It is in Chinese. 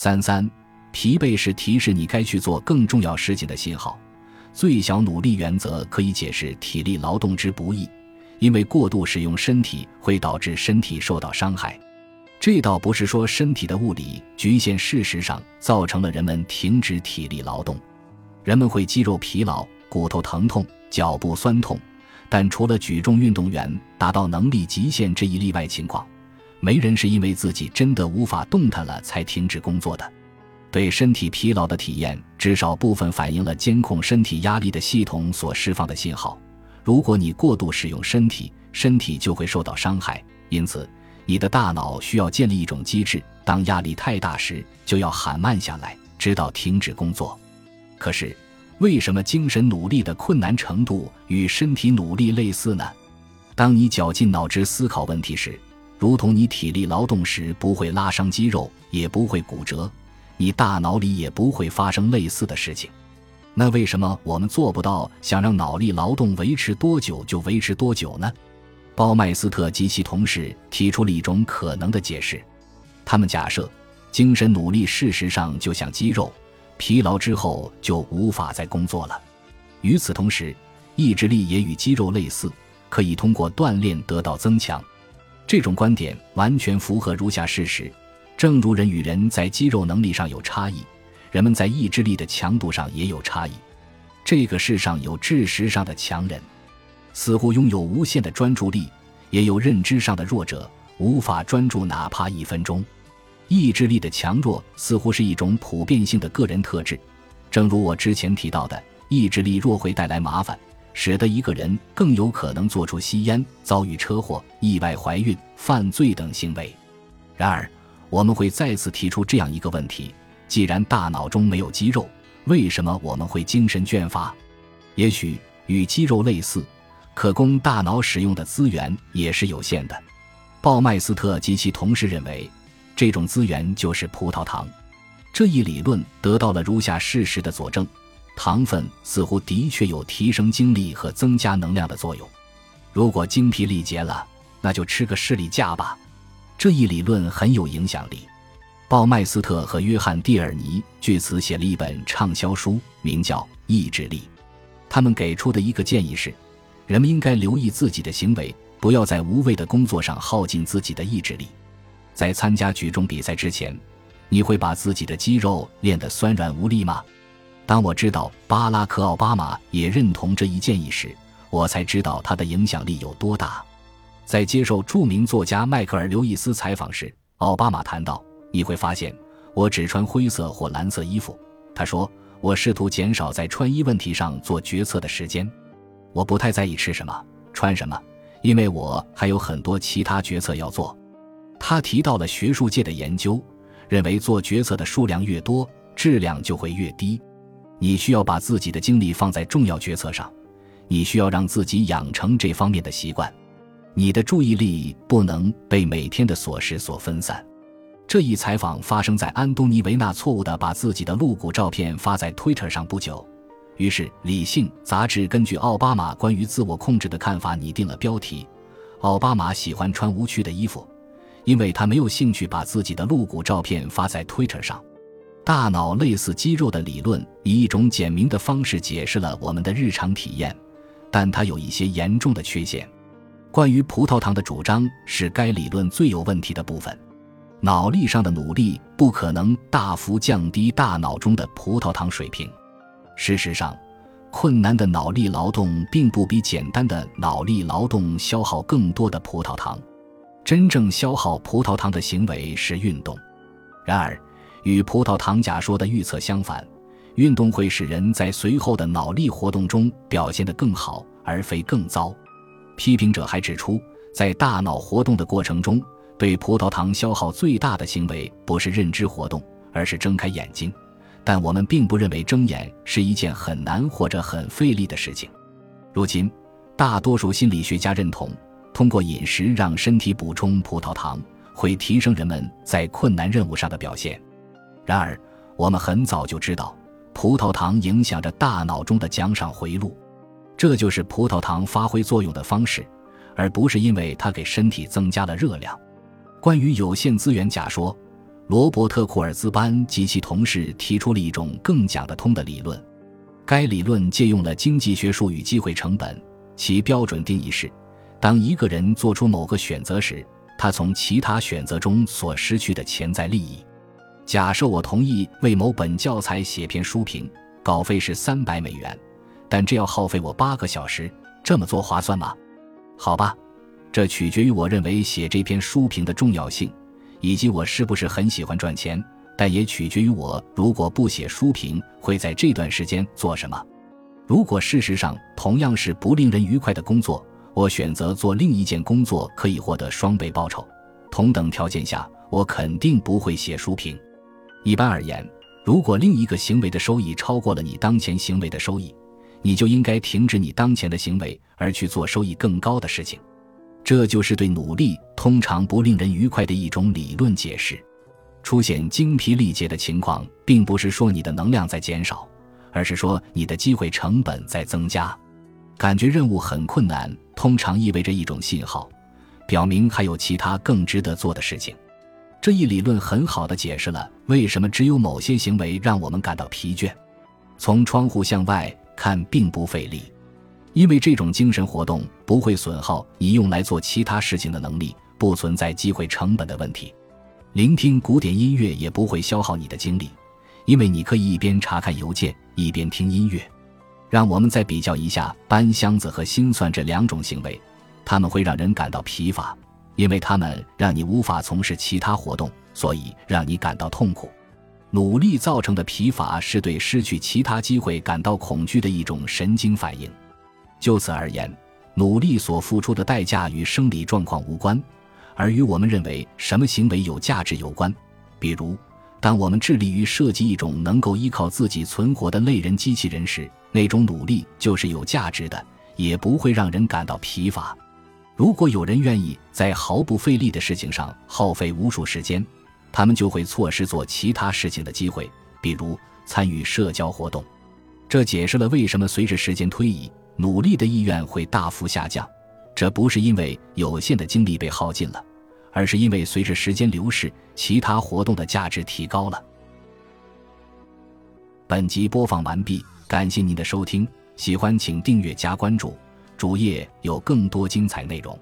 三三，疲惫是提示你该去做更重要事情的信号。最小努力原则可以解释体力劳动之不易，因为过度使用身体会导致身体受到伤害。这倒不是说身体的物理局限，事实上造成了人们停止体力劳动。人们会肌肉疲劳、骨头疼痛、脚部酸痛，但除了举重运动员达到能力极限这一例外情况，没人是因为自己真的无法动弹了才停止工作的。对身体疲劳的体验，至少部分反映了监控身体压力的系统所释放的信号。如果你过度使用身体，身体就会受到伤害。因此。你的大脑需要建立一种机制，当压力太大时，就要喊慢下来，直到停止工作。可是，为什么精神努力的困难程度与身体努力类似呢？当你绞尽脑汁思考问题时，如同你体力劳动时不会拉伤肌肉，也不会骨折，你大脑里也不会发生类似的事情。那为什么我们做不到想让脑力劳动维持多久就维持多久呢？鲍麦斯特及其同事提出了一种可能的解释，他们假设，精神努力事实上就像肌肉，疲劳之后就无法再工作了。与此同时，意志力也与肌肉类似，可以通过锻炼得到增强。这种观点完全符合如下事实：正如人与人在肌肉能力上有差异，人们在意志力的强度上也有差异。这个世上有知识上的强人。似乎拥有无限的专注力，也有认知上的弱者无法专注哪怕一分钟。意志力的强弱似乎是一种普遍性的个人特质。正如我之前提到的，意志力弱会带来麻烦，使得一个人更有可能做出吸烟、遭遇车祸、意外怀孕、犯罪等行为。然而，我们会再次提出这样一个问题：既然大脑中没有肌肉，为什么我们会精神倦乏？也许与肌肉类似。可供大脑使用的资源也是有限的。鲍麦斯特及其同事认为，这种资源就是葡萄糖。这一理论得到了如下事实的佐证：糖分似乎的确有提升精力和增加能量的作用。如果精疲力竭了，那就吃个士力架吧。这一理论很有影响力。鲍麦斯特和约翰·蒂尔尼据此写了一本畅销书，名叫《意志力》。他们给出的一个建议是。人们应该留意自己的行为，不要在无谓的工作上耗尽自己的意志力。在参加举重比赛之前，你会把自己的肌肉练得酸软无力吗？当我知道巴拉克·奥巴马也认同这一建议时，我才知道他的影响力有多大。在接受著名作家迈克尔·刘易斯采访时，奥巴马谈到：“你会发现，我只穿灰色或蓝色衣服。”他说：“我试图减少在穿衣问题上做决策的时间。”我不太在意吃什么、穿什么，因为我还有很多其他决策要做。他提到了学术界的研究，认为做决策的数量越多，质量就会越低。你需要把自己的精力放在重要决策上，你需要让自己养成这方面的习惯。你的注意力不能被每天的琐事所分散。这一采访发生在安东尼维纳错误地把自己的露骨照片发在 Twitter 上不久。于是，《理性》杂志根据奥巴马关于自我控制的看法拟定了标题：“奥巴马喜欢穿无趣的衣服，因为他没有兴趣把自己的露骨照片发在 Twitter 上。”大脑类似肌肉的理论以一种简明的方式解释了我们的日常体验，但它有一些严重的缺陷。关于葡萄糖的主张是该理论最有问题的部分。脑力上的努力不可能大幅降低大脑中的葡萄糖水平。事实上，困难的脑力劳动并不比简单的脑力劳动消耗更多的葡萄糖。真正消耗葡萄糖的行为是运动。然而，与葡萄糖假说的预测相反，运动会使人在随后的脑力活动中表现得更好，而非更糟。批评者还指出，在大脑活动的过程中，对葡萄糖消耗最大的行为不是认知活动，而是睁开眼睛。但我们并不认为睁眼是一件很难或者很费力的事情。如今，大多数心理学家认同，通过饮食让身体补充葡萄糖，会提升人们在困难任务上的表现。然而，我们很早就知道，葡萄糖影响着大脑中的奖赏回路，这就是葡萄糖发挥作用的方式，而不是因为它给身体增加了热量。关于有限资源假说。罗伯特·库尔兹班及其同事提出了一种更讲得通的理论。该理论借用了经济学术语“机会成本”，其标准定义是：当一个人做出某个选择时，他从其他选择中所失去的潜在利益。假设我同意为某本教材写篇书评，稿费是三百美元，但这要耗费我八个小时，这么做划算吗？好吧，这取决于我认为写这篇书评的重要性，以及我是不是很喜欢赚钱。但也取决于我如果不写书评会在这段时间做什么。如果事实上同样是不令人愉快的工作，我选择做另一件工作可以获得双倍报酬。同等条件下，我肯定不会写书评。一般而言，如果另一个行为的收益超过了你当前行为的收益，你就应该停止你当前的行为，而去做收益更高的事情。这就是对努力通常不令人愉快的一种理论解释。出现精疲力竭的情况，并不是说你的能量在减少，而是说你的机会成本在增加。感觉任务很困难，通常意味着一种信号，表明还有其他更值得做的事情。这一理论很好的解释了为什么只有某些行为让我们感到疲倦。从窗户向外看并不费力，因为这种精神活动不会损耗你用来做其他事情的能力，不存在机会成本的问题。聆听古典音乐也不会消耗你的精力，因为你可以一边查看邮件一边听音乐。让我们再比较一下搬箱子和心算这两种行为，他们会让人感到疲乏，因为他们让你无法从事其他活动，所以让你感到痛苦。努力造成的疲乏是对失去其他机会感到恐惧的一种神经反应。就此而言，努力所付出的代价与生理状况无关。而与我们认为什么行为有价值有关，比如，当我们致力于设计一种能够依靠自己存活的类人机器人时，那种努力就是有价值的，也不会让人感到疲乏。如果有人愿意在毫不费力的事情上耗费无数时间，他们就会错失做其他事情的机会，比如参与社交活动。这解释了为什么随着时间推移，努力的意愿会大幅下降。这不是因为有限的精力被耗尽了。而是因为随着时间流逝，其他活动的价值提高了。本集播放完毕，感谢您的收听，喜欢请订阅加关注，主页有更多精彩内容。